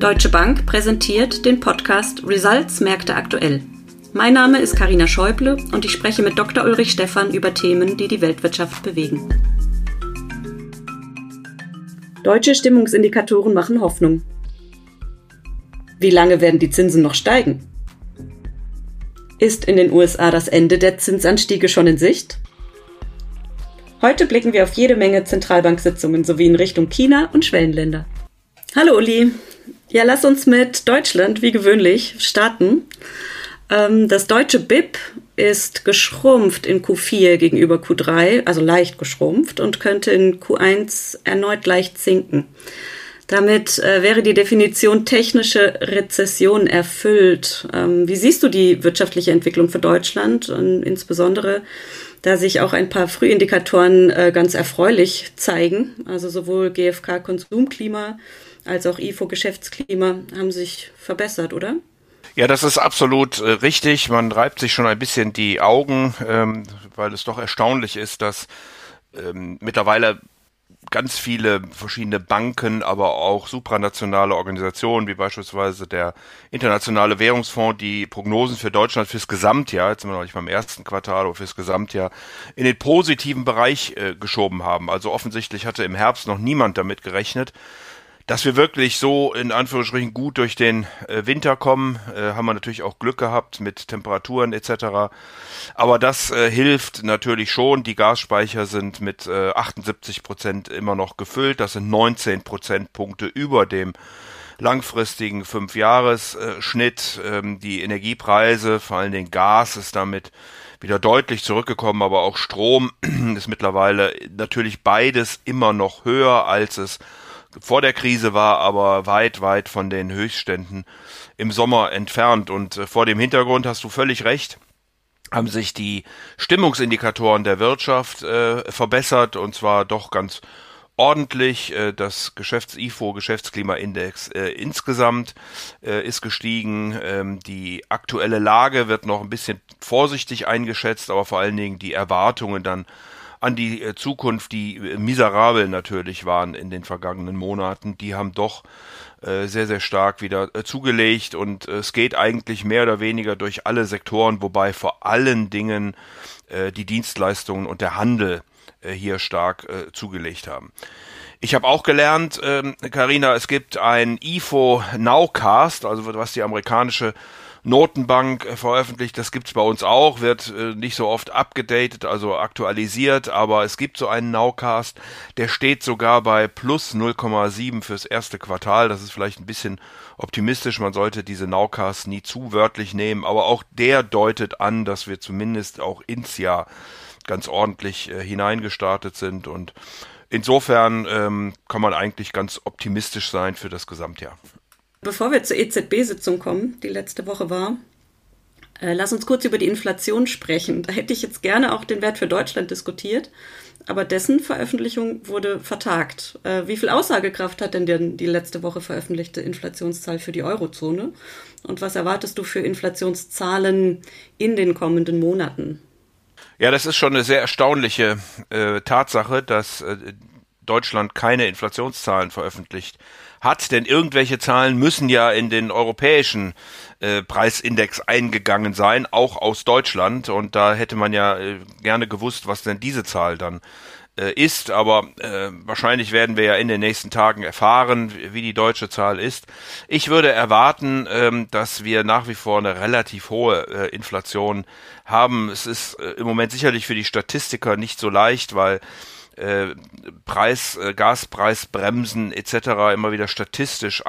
Deutsche Bank präsentiert den Podcast Results Märkte aktuell. Mein Name ist Karina Schäuble und ich spreche mit Dr. Ulrich Stephan über Themen, die die Weltwirtschaft bewegen. Deutsche Stimmungsindikatoren machen Hoffnung. Wie lange werden die Zinsen noch steigen? Ist in den USA das Ende der Zinsanstiege schon in Sicht? Heute blicken wir auf jede Menge Zentralbanksitzungen sowie in Richtung China und Schwellenländer. Hallo Uli. Ja, lass uns mit Deutschland wie gewöhnlich starten. Ähm, das deutsche BIP ist geschrumpft in Q4 gegenüber Q3, also leicht geschrumpft und könnte in Q1 erneut leicht sinken. Damit äh, wäre die Definition technische Rezession erfüllt. Ähm, wie siehst du die wirtschaftliche Entwicklung für Deutschland und insbesondere da sich auch ein paar Frühindikatoren äh, ganz erfreulich zeigen, also sowohl GfK Konsumklima als auch IFO Geschäftsklima haben sich verbessert, oder? Ja, das ist absolut äh, richtig. Man reibt sich schon ein bisschen die Augen, ähm, weil es doch erstaunlich ist, dass ähm, mittlerweile ganz viele verschiedene Banken, aber auch supranationale Organisationen, wie beispielsweise der Internationale Währungsfonds, die Prognosen für Deutschland fürs Gesamtjahr, jetzt sind wir noch nicht beim ersten Quartal, aber fürs Gesamtjahr, in den positiven Bereich äh, geschoben haben. Also offensichtlich hatte im Herbst noch niemand damit gerechnet, dass wir wirklich so in Anführungsstrichen gut durch den äh, Winter kommen, äh, haben wir natürlich auch Glück gehabt mit Temperaturen etc. Aber das äh, hilft natürlich schon. Die Gasspeicher sind mit 78 äh, Prozent immer noch gefüllt. Das sind 19 Prozentpunkte über dem langfristigen Fünfjahresschnitt. Ähm, die Energiepreise, vor allen Dingen Gas, ist damit wieder deutlich zurückgekommen, aber auch Strom ist mittlerweile natürlich beides immer noch höher, als es vor der Krise war, aber weit, weit von den Höchstständen im Sommer entfernt. Und äh, vor dem Hintergrund hast du völlig recht haben sich die Stimmungsindikatoren der Wirtschaft äh, verbessert und zwar doch ganz ordentlich. Äh, das Geschäfts-IFO, Geschäftsklimaindex äh, insgesamt äh, ist gestiegen. Ähm, die aktuelle Lage wird noch ein bisschen vorsichtig eingeschätzt, aber vor allen Dingen die Erwartungen dann an die äh, Zukunft, die äh, miserabel natürlich waren in den vergangenen Monaten, die haben doch äh, sehr, sehr stark wieder zugelegt und es geht eigentlich mehr oder weniger durch alle Sektoren, wobei vor allen Dingen die Dienstleistungen und der Handel hier stark zugelegt haben. Ich habe auch gelernt, Karina, ähm, es gibt ein IFO Nowcast, also was die amerikanische Notenbank äh, veröffentlicht. Das gibt's bei uns auch, wird äh, nicht so oft abgedatet, also aktualisiert, aber es gibt so einen Nowcast, der steht sogar bei plus 0,7 fürs erste Quartal. Das ist vielleicht ein bisschen optimistisch. Man sollte diese Nowcast nie zu wörtlich nehmen, aber auch der deutet an, dass wir zumindest auch ins Jahr ganz ordentlich äh, hineingestartet sind und insofern ähm, kann man eigentlich ganz optimistisch sein für das Gesamtjahr. Bevor wir zur EZB-Sitzung kommen, die letzte Woche war, äh, lass uns kurz über die Inflation sprechen. Da hätte ich jetzt gerne auch den Wert für Deutschland diskutiert, aber dessen Veröffentlichung wurde vertagt. Äh, wie viel Aussagekraft hat denn die, die letzte Woche veröffentlichte Inflationszahl für die Eurozone? Und was erwartest du für Inflationszahlen in den kommenden Monaten? Ja, das ist schon eine sehr erstaunliche äh, Tatsache, dass äh, Deutschland keine Inflationszahlen veröffentlicht hat, denn irgendwelche Zahlen müssen ja in den europäischen äh, Preisindex eingegangen sein, auch aus Deutschland. Und da hätte man ja äh, gerne gewusst, was denn diese Zahl dann äh, ist. Aber äh, wahrscheinlich werden wir ja in den nächsten Tagen erfahren, wie die deutsche Zahl ist. Ich würde erwarten, ähm, dass wir nach wie vor eine relativ hohe äh, Inflation haben. Es ist äh, im Moment sicherlich für die Statistiker nicht so leicht, weil Preis, äh, Gaspreisbremsen etc. immer wieder statistisch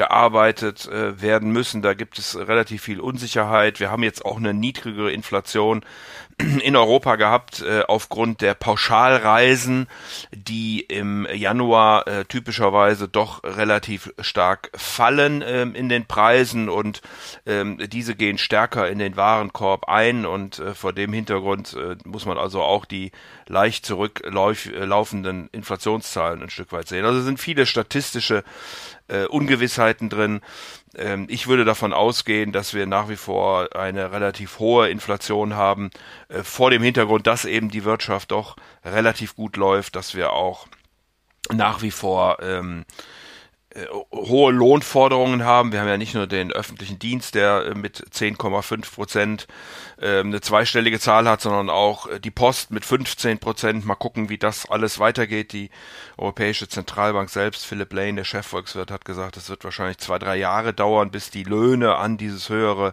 eingearbeitet äh, werden müssen. Da gibt es relativ viel Unsicherheit. Wir haben jetzt auch eine niedrigere Inflation in Europa gehabt äh, aufgrund der Pauschalreisen, die im Januar äh, typischerweise doch relativ stark fallen ähm, in den Preisen und ähm, diese gehen stärker in den Warenkorb ein und äh, vor dem Hintergrund äh, muss man also auch die leicht zurücklaufenden Inflationszahlen ein Stück weit sehen. Also sind viele statistische äh, Ungewissheiten drin. Ähm, ich würde davon ausgehen, dass wir nach wie vor eine relativ hohe Inflation haben, äh, vor dem Hintergrund, dass eben die Wirtschaft doch relativ gut läuft, dass wir auch nach wie vor ähm, äh, hohe Lohnforderungen haben. Wir haben ja nicht nur den öffentlichen Dienst, der äh, mit 10,5 Prozent äh, eine zweistellige Zahl hat, sondern auch äh, die Post mit 15 Prozent. Mal gucken, wie das alles weitergeht. Die Europäische Zentralbank selbst, Philip Lane, der Chefvolkswirt, hat gesagt, es wird wahrscheinlich zwei, drei Jahre dauern, bis die Löhne an dieses höhere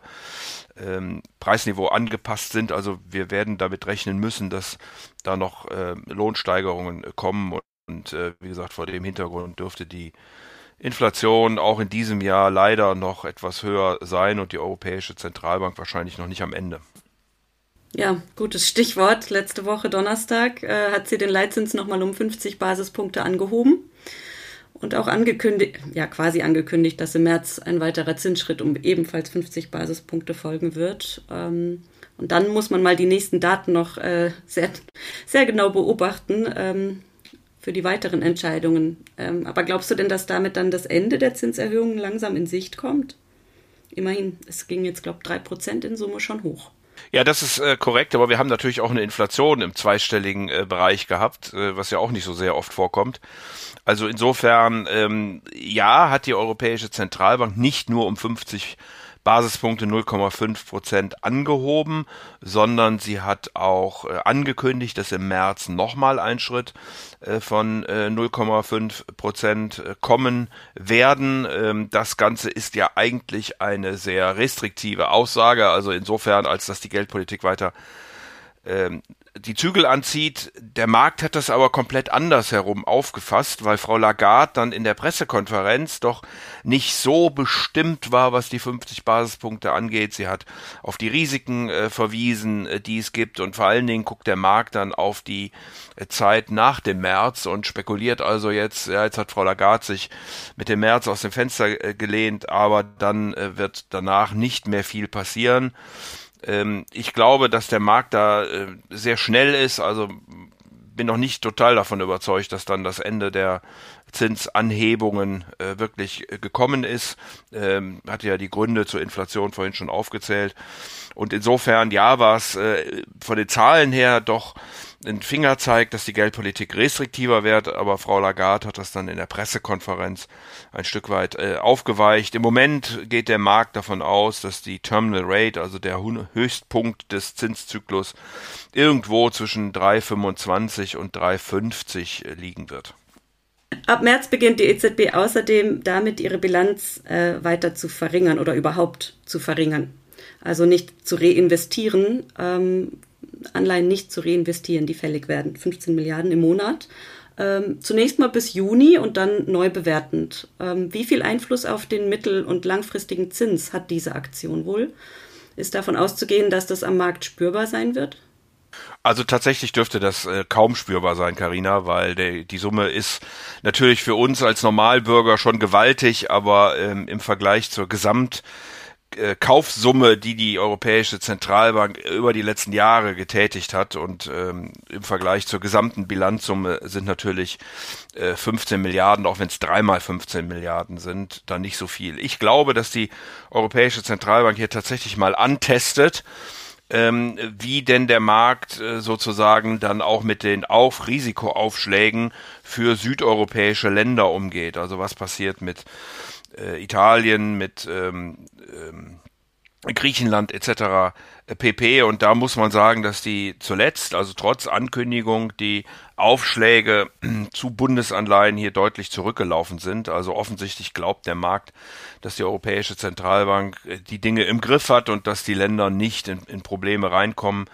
ähm, Preisniveau angepasst sind. Also wir werden damit rechnen müssen, dass da noch äh, Lohnsteigerungen kommen. Und äh, wie gesagt, vor dem Hintergrund dürfte die Inflation auch in diesem Jahr leider noch etwas höher sein und die Europäische Zentralbank wahrscheinlich noch nicht am Ende. Ja, gutes Stichwort. Letzte Woche Donnerstag äh, hat sie den Leitzins nochmal um 50 Basispunkte angehoben und auch angekündigt, ja quasi angekündigt, dass im März ein weiterer Zinsschritt um ebenfalls 50 Basispunkte folgen wird. Ähm, und dann muss man mal die nächsten Daten noch äh, sehr, sehr genau beobachten. Ähm, für die weiteren Entscheidungen. Ähm, aber glaubst du denn, dass damit dann das Ende der Zinserhöhungen langsam in Sicht kommt? Immerhin, es ging jetzt, glaube ich, drei Prozent in Summe schon hoch. Ja, das ist äh, korrekt, aber wir haben natürlich auch eine Inflation im zweistelligen äh, Bereich gehabt, äh, was ja auch nicht so sehr oft vorkommt. Also insofern, ähm, ja, hat die Europäische Zentralbank nicht nur um 50 Basispunkte 0,5 Prozent angehoben, sondern sie hat auch äh, angekündigt, dass im März nochmal ein Schritt äh, von 0,5 äh, Prozent kommen werden. Ähm, das Ganze ist ja eigentlich eine sehr restriktive Aussage, also insofern, als dass die Geldpolitik weiter ähm, die Zügel anzieht. Der Markt hat das aber komplett anders herum aufgefasst, weil Frau Lagarde dann in der Pressekonferenz doch nicht so bestimmt war, was die 50 Basispunkte angeht. Sie hat auf die Risiken äh, verwiesen, äh, die es gibt und vor allen Dingen guckt der Markt dann auf die äh, Zeit nach dem März und spekuliert also jetzt, ja, jetzt hat Frau Lagarde sich mit dem März aus dem Fenster äh, gelehnt, aber dann äh, wird danach nicht mehr viel passieren. Ähm, ich glaube, dass der Markt da äh, sehr schnell ist. Also bin noch nicht total davon überzeugt, dass dann das Ende der Zinsanhebungen äh, wirklich äh, gekommen ist. Ähm, hatte ja die Gründe zur Inflation vorhin schon aufgezählt. Und insofern, ja, war es äh, von den Zahlen her doch ein Fingerzeig, dass die Geldpolitik restriktiver wird, aber Frau Lagarde hat das dann in der Pressekonferenz ein Stück weit äh, aufgeweicht. Im Moment geht der Markt davon aus, dass die Terminal Rate, also der Höchstpunkt des Zinszyklus, irgendwo zwischen 3,25 und 3,50 äh, liegen wird. Ab März beginnt die EZB außerdem damit, ihre Bilanz äh, weiter zu verringern oder überhaupt zu verringern. Also nicht zu reinvestieren, ähm, Anleihen nicht zu reinvestieren, die fällig werden. 15 Milliarden im Monat. Ähm, zunächst mal bis Juni und dann neu bewertend. Ähm, wie viel Einfluss auf den mittel- und langfristigen Zins hat diese Aktion wohl? Ist davon auszugehen, dass das am Markt spürbar sein wird? Also tatsächlich dürfte das äh, kaum spürbar sein, Karina, weil der, die Summe ist natürlich für uns als Normalbürger schon gewaltig, aber ähm, im Vergleich zur Gesamt äh, Kaufsumme, die die Europäische Zentralbank über die letzten Jahre getätigt hat und ähm, im Vergleich zur gesamten Bilanzsumme sind natürlich äh, 15 Milliarden, auch wenn es dreimal 15 Milliarden sind, dann nicht so viel. Ich glaube, dass die Europäische Zentralbank hier tatsächlich mal antestet, ähm, wie denn der Markt äh, sozusagen dann auch mit den Auf Risikoaufschlägen für südeuropäische Länder umgeht. Also was passiert mit äh, Italien, mit ähm, ähm, Griechenland etc. pp. Und da muss man sagen, dass die zuletzt, also trotz Ankündigung, die Aufschläge zu Bundesanleihen hier deutlich zurückgelaufen sind. Also offensichtlich glaubt der Markt, dass die Europäische Zentralbank äh, die Dinge im Griff hat und dass die Länder nicht in, in Probleme reinkommen.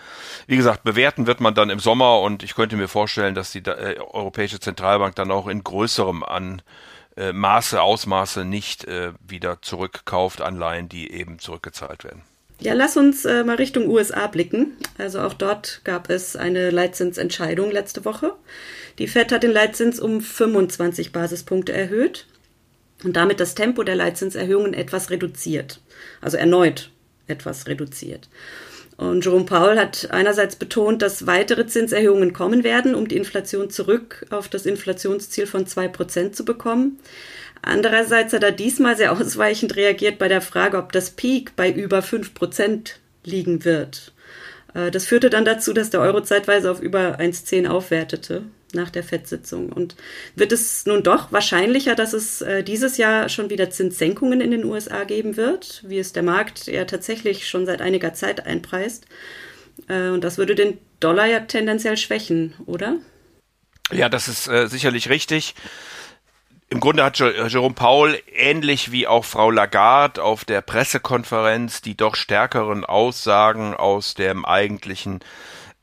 Wie gesagt, bewerten wird man dann im Sommer und ich könnte mir vorstellen, dass die äh, Europäische Zentralbank dann auch in größerem an äh, Maße, Ausmaße nicht äh, wieder zurückkauft, Anleihen, die eben zurückgezahlt werden. Ja, lass uns äh, mal Richtung USA blicken. Also auch dort gab es eine Leitzinsentscheidung letzte Woche. Die Fed hat den Leitzins um 25 Basispunkte erhöht und damit das Tempo der Leitzinserhöhungen etwas reduziert. Also erneut etwas reduziert. Und Jerome Powell hat einerseits betont, dass weitere Zinserhöhungen kommen werden, um die Inflation zurück auf das Inflationsziel von zwei Prozent zu bekommen. Andererseits hat er diesmal sehr ausweichend reagiert bei der Frage, ob das Peak bei über fünf Prozent liegen wird. Äh, das führte dann dazu, dass der Euro zeitweise auf über 1,10 aufwertete. Nach der FED-Sitzung. Und wird es nun doch wahrscheinlicher, dass es äh, dieses Jahr schon wieder Zinssenkungen in den USA geben wird, wie es der Markt ja tatsächlich schon seit einiger Zeit einpreist? Äh, und das würde den Dollar ja tendenziell schwächen, oder? Ja, das ist äh, sicherlich richtig. Im Grunde hat Jerome Paul ähnlich wie auch Frau Lagarde auf der Pressekonferenz die doch stärkeren Aussagen aus dem eigentlichen äh,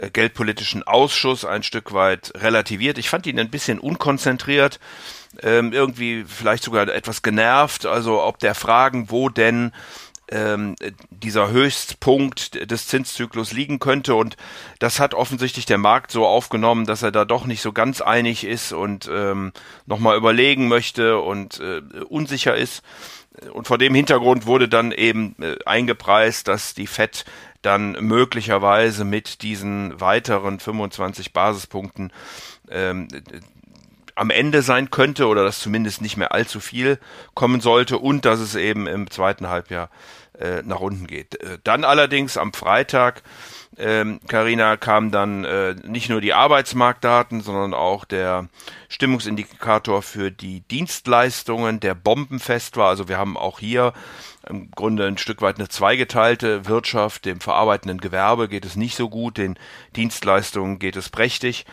geldpolitischen Ausschuss ein Stück weit relativiert. Ich fand ihn ein bisschen unkonzentriert, ähm, irgendwie vielleicht sogar etwas genervt, also ob der Fragen, wo denn ähm, dieser Höchstpunkt des Zinszyklus liegen könnte. Und das hat offensichtlich der Markt so aufgenommen, dass er da doch nicht so ganz einig ist und ähm, nochmal überlegen möchte und äh, unsicher ist. Und vor dem Hintergrund wurde dann eben äh, eingepreist, dass die FED dann möglicherweise mit diesen weiteren 25 Basispunkten ähm, am Ende sein könnte oder dass zumindest nicht mehr allzu viel kommen sollte und dass es eben im zweiten Halbjahr äh, nach unten geht. Äh, dann allerdings am Freitag, Karina, ähm, kam dann äh, nicht nur die Arbeitsmarktdaten, sondern auch der Stimmungsindikator für die Dienstleistungen, der bombenfest war. Also wir haben auch hier im Grunde ein Stück weit eine zweigeteilte Wirtschaft. Dem verarbeitenden Gewerbe geht es nicht so gut, den Dienstleistungen geht es prächtig.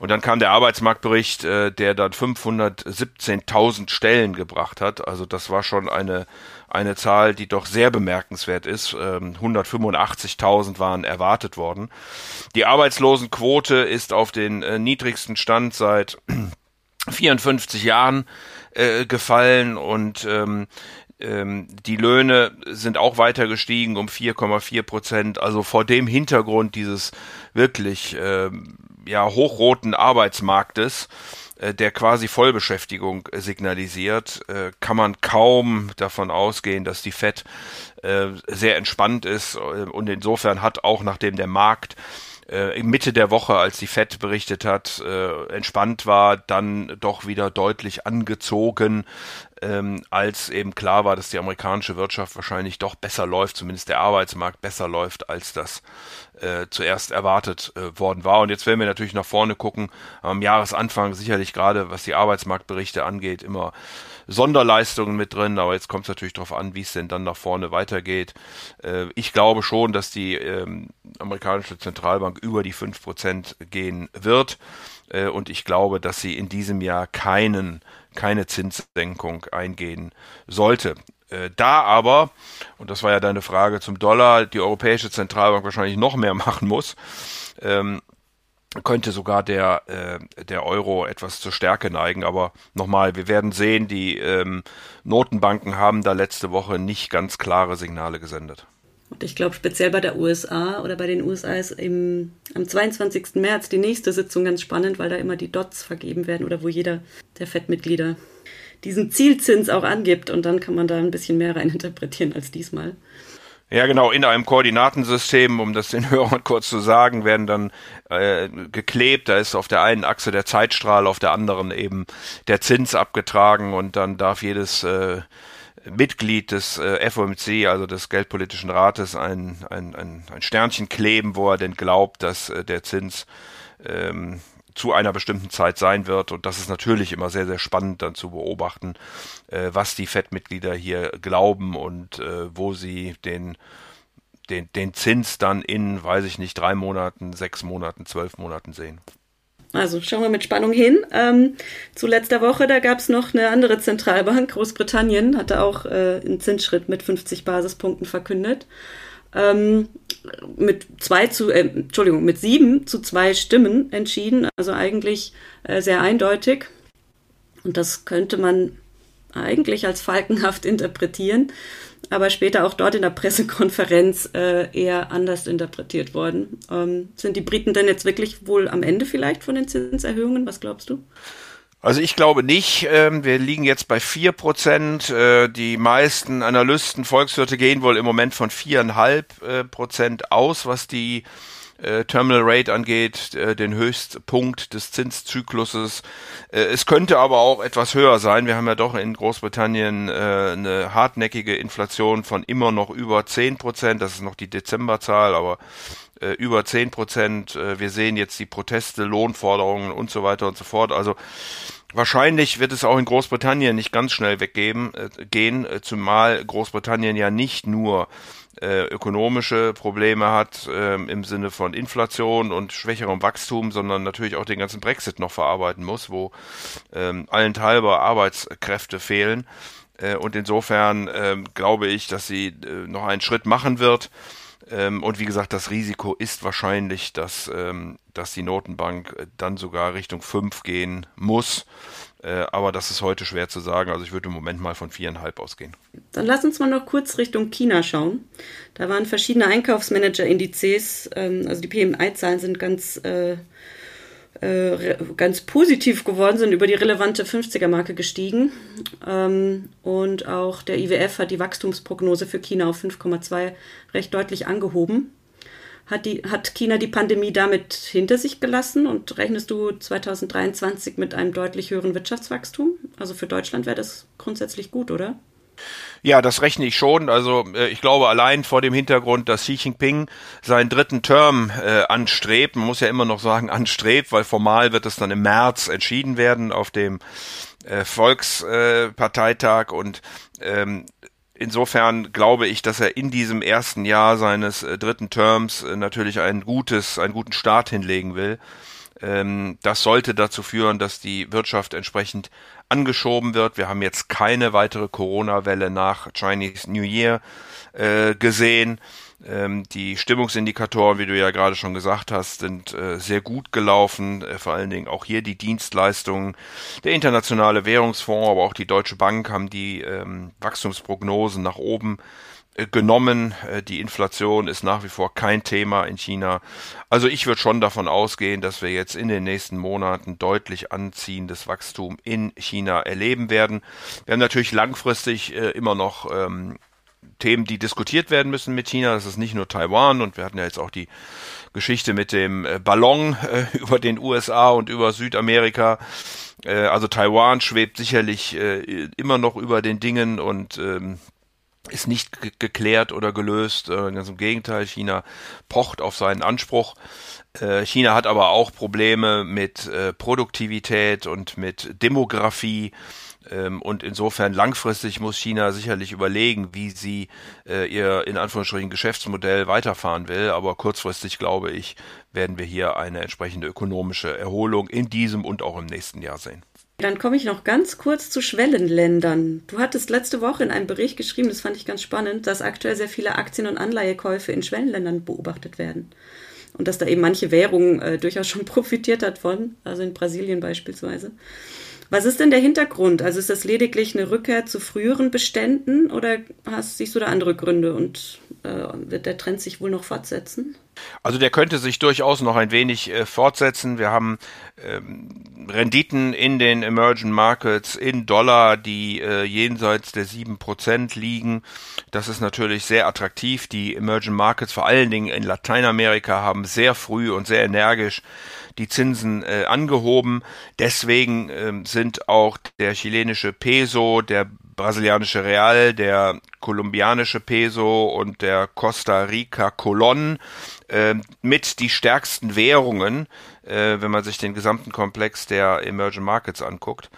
Und dann kam der Arbeitsmarktbericht, äh, der dann 517.000 Stellen gebracht hat. Also das war schon eine eine Zahl, die doch sehr bemerkenswert ist. 185.000 ähm, waren erwartet worden. Die Arbeitslosenquote ist auf den äh, niedrigsten Stand seit 54 Jahren äh, gefallen und ähm, ähm, die Löhne sind auch weiter gestiegen um 4,4 Prozent. Also vor dem Hintergrund dieses wirklich ähm, ja hochroten Arbeitsmarktes äh, der quasi Vollbeschäftigung signalisiert, äh, kann man kaum davon ausgehen, dass die Fed äh, sehr entspannt ist und insofern hat auch nachdem der Markt Mitte der Woche, als die Fed berichtet hat, entspannt war, dann doch wieder deutlich angezogen, ähm, als eben klar war, dass die amerikanische Wirtschaft wahrscheinlich doch besser läuft, zumindest der Arbeitsmarkt besser läuft, als das äh, zuerst erwartet äh, worden war. Und jetzt werden wir natürlich nach vorne gucken. Am Jahresanfang sicherlich gerade, was die Arbeitsmarktberichte angeht, immer Sonderleistungen mit drin, aber jetzt kommt es natürlich darauf an, wie es denn dann nach vorne weitergeht. Äh, ich glaube schon, dass die ähm, amerikanische Zentralbank über die fünf Prozent gehen wird. Äh, und ich glaube, dass sie in diesem Jahr keinen keine Zinssenkung eingehen sollte. Äh, da aber, und das war ja deine Frage zum Dollar, die Europäische Zentralbank wahrscheinlich noch mehr machen muss, ähm, könnte sogar der, äh, der Euro etwas zur Stärke neigen. Aber nochmal, wir werden sehen, die ähm, Notenbanken haben da letzte Woche nicht ganz klare Signale gesendet. Und ich glaube, speziell bei der USA oder bei den USA ist im, am 22. März die nächste Sitzung ganz spannend, weil da immer die Dots vergeben werden oder wo jeder der FED-Mitglieder diesen Zielzins auch angibt und dann kann man da ein bisschen mehr reininterpretieren als diesmal. Ja, genau, in einem Koordinatensystem, um das den Hörern kurz zu sagen, werden dann äh, geklebt. Da ist auf der einen Achse der Zeitstrahl, auf der anderen eben der Zins abgetragen und dann darf jedes äh, Mitglied des äh, FOMC, also des Geldpolitischen Rates, ein, ein, ein, ein Sternchen kleben, wo er denn glaubt, dass äh, der Zins ähm, zu einer bestimmten Zeit sein wird. Und das ist natürlich immer sehr, sehr spannend dann zu beobachten, äh, was die FED-Mitglieder hier glauben und äh, wo sie den, den, den Zins dann in, weiß ich nicht, drei Monaten, sechs Monaten, zwölf Monaten sehen. Also schauen wir mit Spannung hin. Ähm, zu letzter Woche, da gab es noch eine andere Zentralbank, Großbritannien, hatte auch äh, einen Zinsschritt mit 50 Basispunkten verkündet ähm, mit zwei zu, äh, Entschuldigung, mit sieben zu zwei Stimmen entschieden, also eigentlich äh, sehr eindeutig. Und das könnte man eigentlich als falkenhaft interpretieren, aber später auch dort in der Pressekonferenz äh, eher anders interpretiert worden. Ähm, sind die Briten denn jetzt wirklich wohl am Ende vielleicht von den Zinserhöhungen? Was glaubst du? Also ich glaube nicht. Ähm, wir liegen jetzt bei vier Prozent. Äh, die meisten Analysten, Volkswirte gehen wohl im Moment von viereinhalb äh, Prozent aus, was die äh, Terminal Rate angeht, äh, den Höchstpunkt des Zinszykluses. Äh, es könnte aber auch etwas höher sein. Wir haben ja doch in Großbritannien äh, eine hartnäckige Inflation von immer noch über zehn Prozent. Das ist noch die Dezemberzahl, aber äh, über 10 Prozent. Äh, wir sehen jetzt die Proteste, Lohnforderungen und so weiter und so fort. Also Wahrscheinlich wird es auch in Großbritannien nicht ganz schnell weggehen, äh, gehen, äh, zumal Großbritannien ja nicht nur äh, ökonomische Probleme hat äh, im Sinne von Inflation und schwächerem Wachstum, sondern natürlich auch den ganzen Brexit noch verarbeiten muss, wo ähm, allenthalber Arbeitskräfte fehlen. Äh, und insofern äh, glaube ich, dass sie äh, noch einen Schritt machen wird. Ähm, und wie gesagt, das Risiko ist wahrscheinlich, dass, ähm, dass die Notenbank äh, dann sogar Richtung 5 gehen muss. Äh, aber das ist heute schwer zu sagen. Also ich würde im Moment mal von viereinhalb ausgehen. Dann lass uns mal noch kurz Richtung China schauen. Da waren verschiedene Einkaufsmanager-Indizes, ähm, also die PMI-Zahlen sind ganz äh, ganz positiv geworden sind, über die relevante 50er-Marke gestiegen. Ähm, und auch der IWF hat die Wachstumsprognose für China auf 5,2 recht deutlich angehoben. Hat, die, hat China die Pandemie damit hinter sich gelassen und rechnest du 2023 mit einem deutlich höheren Wirtschaftswachstum? Also für Deutschland wäre das grundsätzlich gut, oder? Ja, das rechne ich schon. Also äh, ich glaube allein vor dem Hintergrund, dass Xi Jinping seinen dritten Term äh, anstrebt, man muss ja immer noch sagen anstrebt, weil formal wird es dann im März entschieden werden auf dem äh, Volksparteitag äh, und ähm, Insofern glaube ich, dass er in diesem ersten Jahr seines äh, dritten Terms äh, natürlich ein gutes, einen guten Start hinlegen will. Ähm, das sollte dazu führen, dass die Wirtschaft entsprechend angeschoben wird. Wir haben jetzt keine weitere Corona-Welle nach Chinese New Year äh, gesehen. Ähm, die Stimmungsindikatoren, wie du ja gerade schon gesagt hast, sind äh, sehr gut gelaufen. Äh, vor allen Dingen auch hier die Dienstleistungen. Der Internationale Währungsfonds, aber auch die Deutsche Bank haben die ähm, Wachstumsprognosen nach oben genommen. Äh, die Inflation ist nach wie vor kein Thema in China. Also ich würde schon davon ausgehen, dass wir jetzt in den nächsten Monaten deutlich anziehendes Wachstum in China erleben werden. Wir haben natürlich langfristig äh, immer noch ähm, Themen, die diskutiert werden müssen mit China. Das ist nicht nur Taiwan und wir hatten ja jetzt auch die Geschichte mit dem äh, Ballon äh, über den USA und über Südamerika. Äh, also Taiwan schwebt sicherlich äh, immer noch über den Dingen und ähm, ist nicht ge geklärt oder gelöst. Äh, ganz im Gegenteil, China pocht auf seinen Anspruch. Äh, China hat aber auch Probleme mit äh, Produktivität und mit Demografie. Ähm, und insofern langfristig muss China sicherlich überlegen, wie sie äh, ihr in Anführungsstrichen Geschäftsmodell weiterfahren will. Aber kurzfristig, glaube ich, werden wir hier eine entsprechende ökonomische Erholung in diesem und auch im nächsten Jahr sehen. Dann komme ich noch ganz kurz zu Schwellenländern. Du hattest letzte Woche in einem Bericht geschrieben, das fand ich ganz spannend, dass aktuell sehr viele Aktien- und Anleihekäufe in Schwellenländern beobachtet werden. Und dass da eben manche Währung äh, durchaus schon profitiert hat von, also in Brasilien beispielsweise. Was ist denn der Hintergrund? Also ist das lediglich eine Rückkehr zu früheren Beständen oder hast, siehst du da andere Gründe und äh, wird der Trend sich wohl noch fortsetzen? Also der könnte sich durchaus noch ein wenig äh, fortsetzen. Wir haben ähm, Renditen in den Emerging Markets in Dollar, die äh, jenseits der sieben Prozent liegen. Das ist natürlich sehr attraktiv. Die Emerging Markets, vor allen Dingen in Lateinamerika, haben sehr früh und sehr energisch die Zinsen äh, angehoben. Deswegen ähm, sind auch der chilenische Peso, der brasilianische Real, der kolumbianische Peso und der Costa Rica Colon äh, mit die stärksten Währungen, äh, wenn man sich den gesamten Komplex der Emerging Markets anguckt.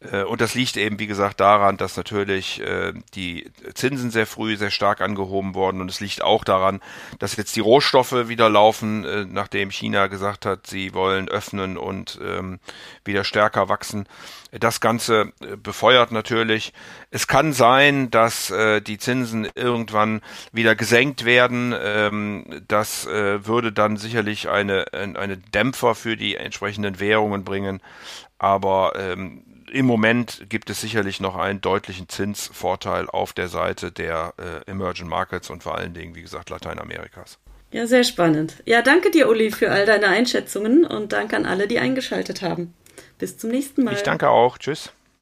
Äh, und das liegt eben, wie gesagt, daran, dass natürlich äh, die Zinsen sehr früh sehr stark angehoben wurden. Und es liegt auch daran, dass jetzt die Rohstoffe wieder laufen, äh, nachdem China gesagt hat, sie wollen öffnen und ähm, wieder stärker wachsen. Das Ganze befeuert natürlich. Es kann sein, dass die Zinsen irgendwann wieder gesenkt werden. Ähm, das würde dann sicherlich eine, eine Dämpfer für die entsprechenden Währungen bringen. Aber ähm, im Moment gibt es sicherlich noch einen deutlichen Zinsvorteil auf der Seite der äh, Emerging Markets und vor allen Dingen, wie gesagt, Lateinamerikas. Ja, sehr spannend. Ja, danke dir, Uli, für all deine Einschätzungen und danke an alle, die eingeschaltet haben. Bis zum nächsten Mal. Ich danke auch. Tschüss.